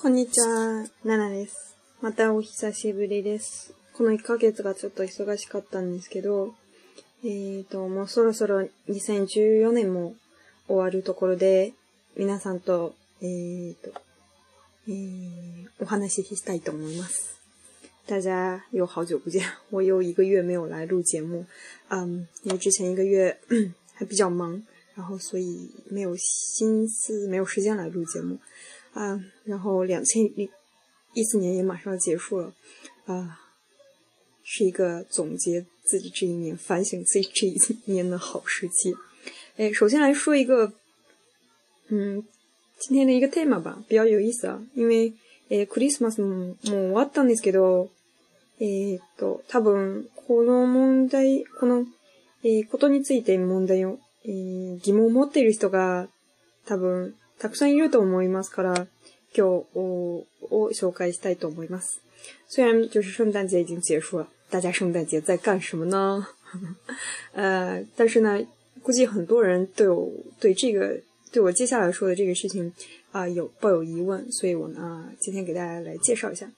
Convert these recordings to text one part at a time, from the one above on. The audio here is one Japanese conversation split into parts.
こんにちは、ナナです。またお久しぶりです。この1ヶ月がちょっと忙しかったんですけど、えーと、もうそろそろ2014年も終わるところで、皆さんと、えーと、えー、お話ししたいと思います。大家有好久不见，我有一个月没有来录节目，嗯，因为之前一个月 还比较忙，然后所以没有心思、没有时间来录节目。啊，然后两千一四年也马上要结束了，啊，是一个总结自己这一年、反省自己这一年的好时期。哎，首先来说一个，嗯，今天的一个 theme 吧，比较有意思啊，因为えクリスマスももう終わったんですけど、えっと多分この問題このえことについて問題を、え疑問を持っている人が多分たくさんいると思いますから、今日を紹介したいと思います。虽然就是圣诞节已经结束了，大家圣诞节在干什么呢？呃，但是呢，估计很多人都有对这个对我接下来说的这个事情啊、呃、有抱有疑问，所以我呢今天给大家来介绍一下。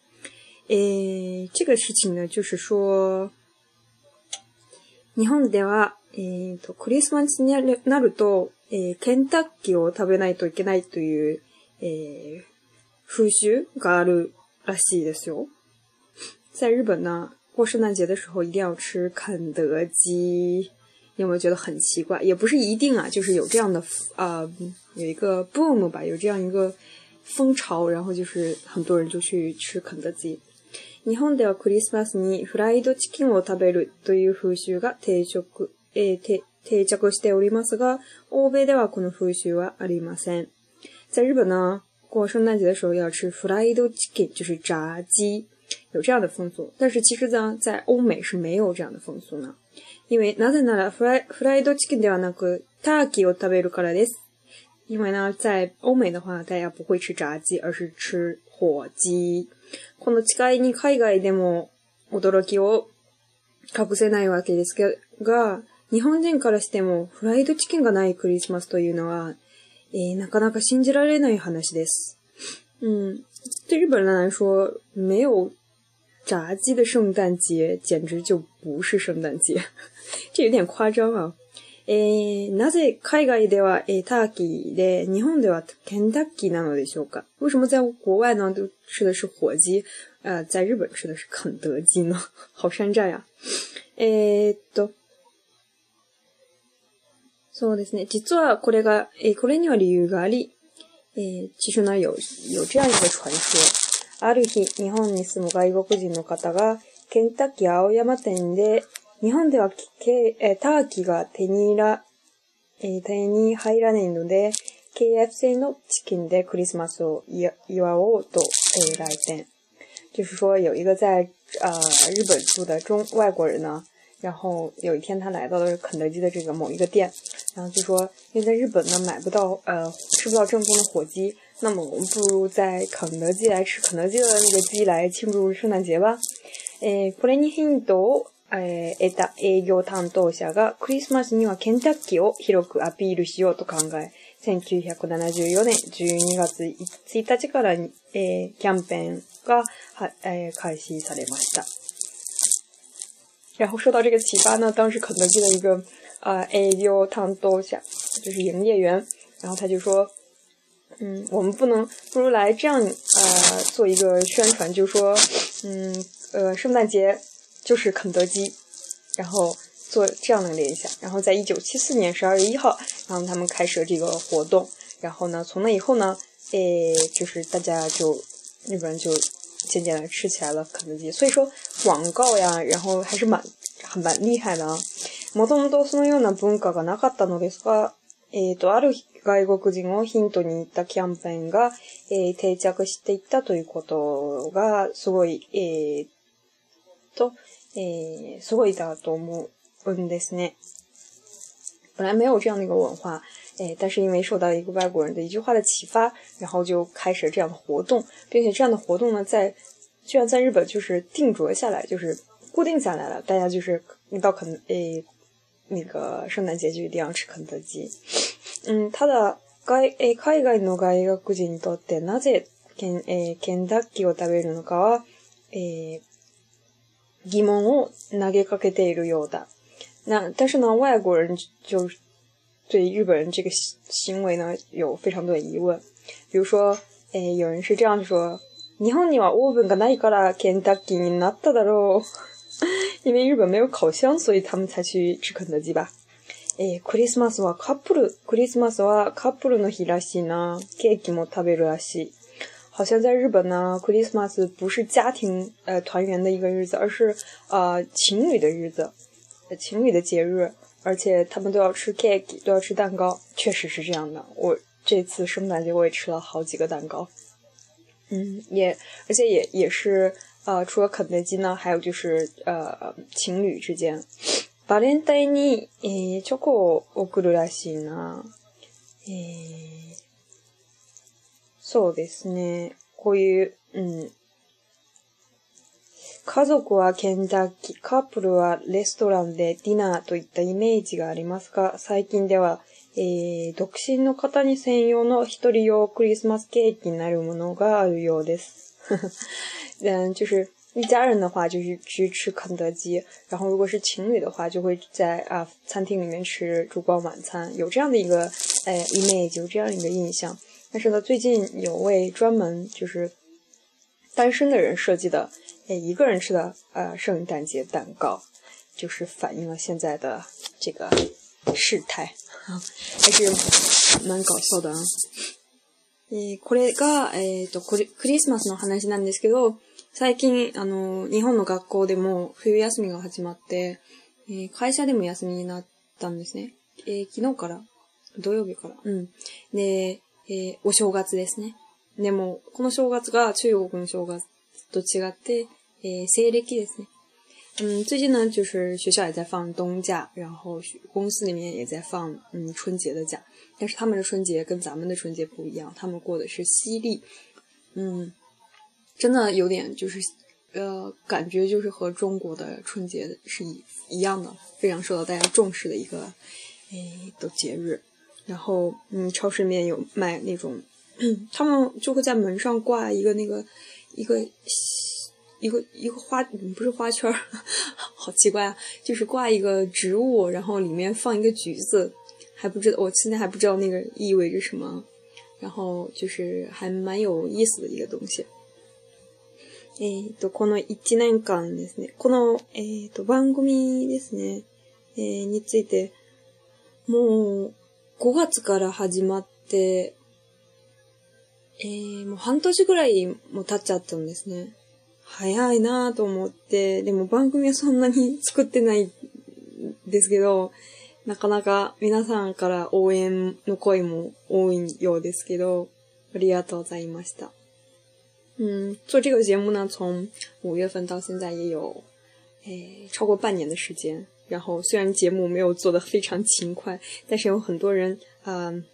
诶，这个事情呢，就是说，日本では、えっ、と、クリスマスになると、えー、ケンタッキーを食べないといけないという、えー、風習があるらしいですよ。在日本呢，过圣诞节的时候一定要吃肯德基。有没有觉得很奇怪？也不是一定啊，就是有这样的啊、呃，有一个 boom 吧，有这样一个风潮，然后就是很多人就去吃肯德基。日本ではクリスマスにフライドチキンを食べるという風習が定食、えー、定定着しておりますが、欧米ではこの風習はありません。在日本呢，过圣诞节的时候要吃 fried chicken，就是炸鸡，有这样的风俗。但是其实呢，在欧美是没有这样的风俗呢。因为なぜならフライフライドチキンではなくターキーを食べるからです。因为呢，在欧美的话，大家不会吃炸鸡，而是吃火鸡。この違いに海外でも驚きを隠せないわけですが、日本人からしても、フライドチキンがないクリスマスというのは、えー、なかなか信じられない話です。嗯，对日本人来说，没有炸鸡的圣诞节简直就不是圣诞节，这有点夸张啊。えー、なぜ海外では、えー、ターキーで、日本ではケンタッキーなのでしょうか？为什么在国外呢？都吃的是火鸡，呃，在日本吃的是肯德基呢？好山寨呀！えー、っと、そうですね。実はこれが、えー、これには理由があり、えー、其实呢有有这样一个传说。ある日、日本に住む外国人の方が、ケンタッキー青山店で、日本ではけえー、ターキーが手に入ら、えー、手に入らないので、KFC のチキンでクリスマスを祝おうと、えー、来店。就是说，有一个在呃日本住的中外国人呢，然后有一天他来到了肯德基的这个某一个店，然后就说，因为在日本呢买不到呃吃不到正宗的火鸡，那么我们不如在肯德基来吃肯德基的那个鸡来庆祝圣诞节吧。えこれにヒントをえ得た営業担当者がクリスマスにはケンタッキーを広くアピールしようと考え、1974年12月1日から、えー、キャンペーンが、えー、開始されました。然后受到这个启发呢，当时肯德基的一个呃 A U 担当下，就是营业员，然后他就说，嗯，我们不能不如来这样呃做一个宣传，就说，嗯呃圣诞节就是肯德基，然后做这样的联想，然后在一九七四年十二月一号，然后他们开设这个活动，然后呢，从那以后呢，诶，就是大家就日本人就。渐渐的吃起来了肯德基，所以说广告呀，然后还是蛮很蛮厉害的啊。もともとそのような文化がなかったのですが、えっ、ー、と、ある外国人をヒントに行ったキャンペーンが、えー、定着していったということが、すごい、えー、と、えー、すごいだと思うんですね。本来没有这样的一个文化，哎，但是因为受到一个外国人的一句话的启发，然后就开始这样的活动，并且这样的活动呢，在居然在日本就是定着下来，就是固定下来了。大家就是你到肯诶、那个圣诞节就一定要吃肯德基。嗯，他的外诶、哎、海外の外国人にとってなぜケンえ、哎、ケンタッキーを食べるのかは、哎、疑问を投げかけているようだ。那但是呢，外国人就对日本人这个行为呢有非常多的疑问，比如说诶、有人是这样说。日本にはオーブンがないからケンタッキーになっただろう。因为日本没有烤箱，所以他们才去吃肯德基吧。えー、クリスマスはカップル、クリスマスはカップルの日らしいな。ケーキも食べるらしい。好像在日本呢，Christmas 不是家庭呃团圆的一个日子，而是呃情侣的日子，情侣的节日，而且他们都要吃 cake，都要吃蛋糕，确实是这样的。我这次圣诞节我也吃了好几个蛋糕， 嗯，也而且也也是呃除了肯德基呢，还有就是呃情侣之间，バレンタインにえーチョコを送るらしいな。えーそうですね。こういう、うん。家族はケンタッキー、カップルはレストランでディナーといったイメージがありますが、最近では、えー、独身の方に専用の一人用クリスマスケーキになるものがあるようです。嗯，就是一家人的话，就是去吃肯德基；然后如果是情侣的话，就会在啊餐厅里面吃烛光晚餐。有这样的一个呃 image，有这样一个印象。但是呢，最近有位专门就是单身的人设计的，诶，一个人吃的呃圣诞节蛋糕，就是反映了现在的这个事 態，还是蛮搞笑的。えこれが、えっ、と、クリスマスの話なんですけど、最近、あの、日本の学校でも冬休みが始まって、え会社でも休みになったんですね。え昨日から？土曜日から？うん。で、え、お正月ですね。でも、この正月が中国の正月と違って、え、西暦ですね。嗯，最近呢，就是学校也在放冬假，然后公司里面也在放嗯春节的假，但是他们的春节跟咱们的春节不一样，他们过的是西历，嗯，真的有点就是呃，感觉就是和中国的春节是一一样的，非常受到大家重视的一个诶的节日。然后，嗯，超市里面有卖那种，他们就会在门上挂一个那个，一个，一个一个花，不是花圈儿，好奇怪啊，就是挂一个植物，然后里面放一个橘子，还不知道，我现在还不知道那个意味着什么，然后就是还蛮有意思的一个东西。えっと、この一年間ですね、この、えっと、番組ですね、えについて、もう、5月から始まって、えー、もう半年ぐらいも経っちゃったんですね。早いなぁと思って、でも番組はそんなに作ってないですけど、なかなか皆さんから応援の声も多いようですけど、ありがとうございました。嗯，做这个节目呢，从五月份到现在也有，诶，超过半年的时间。然后虽然节目没有做的非常勤快，但是有很多人嗯，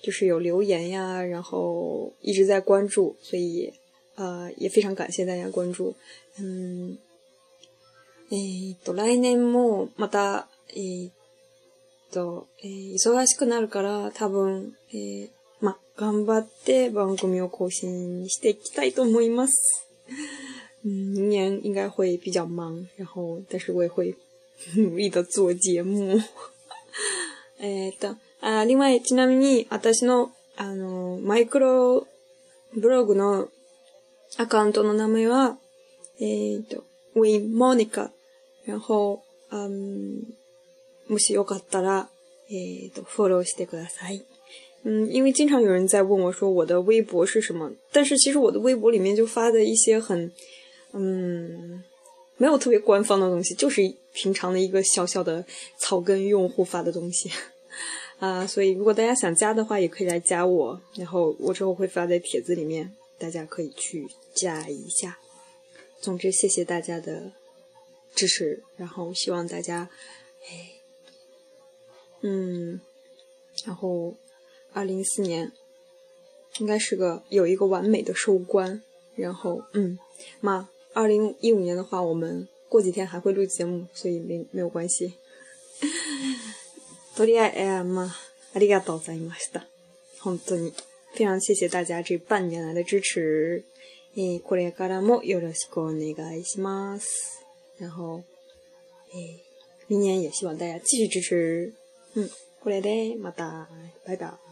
就是有留言呀，然后一直在关注，所以呃也非常感谢大家关注。嗯，えっと来年もまたえっとえ忙しくなるから多分えま頑張って番組を更新していきたいと思います。嗯，明年应该会比较忙，然后但是我也会。努力的做节目。えっと、あ、另外、ちなみに、私の、あの、マイクロブログのアカウントの名前は、えっ、と、ウィン・モニカ。然后、嗯、もしよかったら、えっ、と、フォローしてください。嗯，因为经常有人在问我说我的微博是什么，但是其实我的微博里面就发的一些很，嗯，没有特别官方的东西，就是平常的一个小小的草根用户发的东西啊。所以如果大家想加的话，也可以来加我，然后我之后会发在帖子里面，大家可以去 加一下。总之，谢谢大家的支持，然后希望大家，哎，嗯，然后二零一四年应该是个有一个完美的收官，然后嗯，妈。二零一五年的话，我们过几天还会录节目，所以没没有关系。とりあえず、まあ、ありがとうございました。本当に。 非常谢谢大家这半年来的支持。 えー、これからもよろしくお願いします。然后，えー、明年也希望大家继续支持。うん，これでまた、バイバイ。